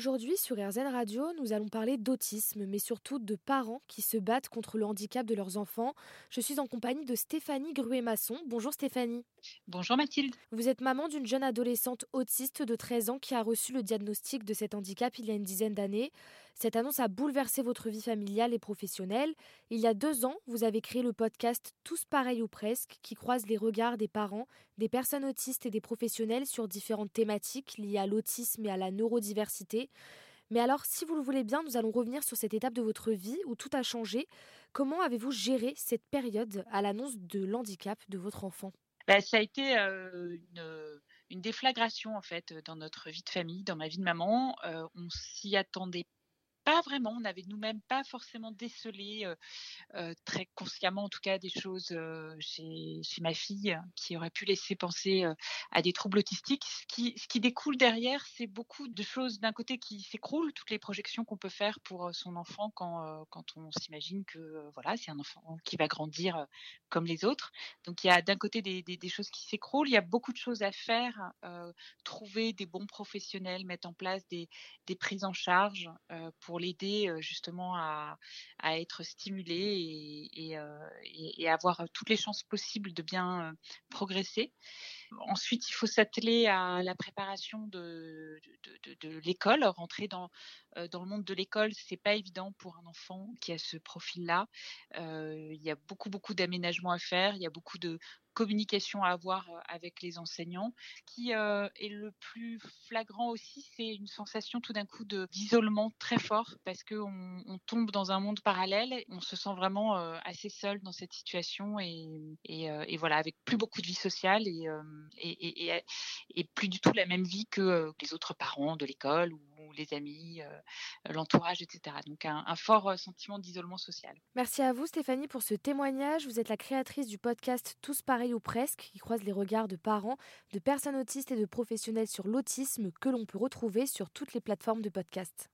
Aujourd'hui, sur RZN Radio, nous allons parler d'autisme, mais surtout de parents qui se battent contre le handicap de leurs enfants. Je suis en compagnie de Stéphanie Gruet-Masson. Bonjour Stéphanie. Bonjour Mathilde. Vous êtes maman d'une jeune adolescente autiste de 13 ans qui a reçu le diagnostic de cet handicap il y a une dizaine d'années. Cette annonce a bouleversé votre vie familiale et professionnelle. Il y a deux ans, vous avez créé le podcast Tous pareils ou presque, qui croise les regards des parents, des personnes autistes et des professionnels sur différentes thématiques liées à l'autisme et à la neurodiversité. Mais alors, si vous le voulez bien, nous allons revenir sur cette étape de votre vie où tout a changé. Comment avez-vous géré cette période à l'annonce de l'handicap de votre enfant? Bah, ça a été euh, une, déflagration en fait dans notre vie de famille, dans ma vie de maman. Euh, on s'y attendait pas vraiment. On n'avait nous-mêmes pas forcément décelé euh, euh, très consciemment, en tout cas, des choses euh, chez, ma fille qui auraient pu laisser penser à des troubles autistiques. Ce qui, découle derrière, c'est beaucoup de choses d'un côté qui s'écroulent, toutes les projections qu'on peut faire pour son enfant quand, on s'imagine que voilà, c'est un enfant qui va grandir comme les autres. Donc il y a d'un côté des, choses qui s'écroulent, il y a beaucoup de choses à faire, trouver des bons professionnels, mettre en place des, prises en charge pour pour l'aider justement à, à, être stimulé et, et, avoir toutes les chances possibles de bien progresser. Ensuite, il faut s'atteler à la préparation de, de, l'école. Rentrer dans, dans le monde de l'école, c'est pas évident pour un enfant qui a ce profil-là. Il y a beaucoup, beaucoup d'aménagements à faire. Il y a beaucoup de communication à avoir avec les enseignants. qui est le plus flagrant aussi, c'est une sensation tout d'un coup d'isolement très fort parce que on, on, tombe dans un monde parallèle, on se sent vraiment assez seul dans cette situation et, voilà avec plus beaucoup de vie sociale et, et, plus du tout la même vie que les autres parents de l'école les amis, l'entourage, etc. Donc un, un fort sentiment d'isolement social. Merci à vous Stéphanie pour ce témoignage. Vous êtes la créatrice du podcast Tous pareils ou presque, qui croise les regards de parents, de personnes autistes et de professionnels sur l'autisme que l'on peut retrouver sur toutes les plateformes de podcast.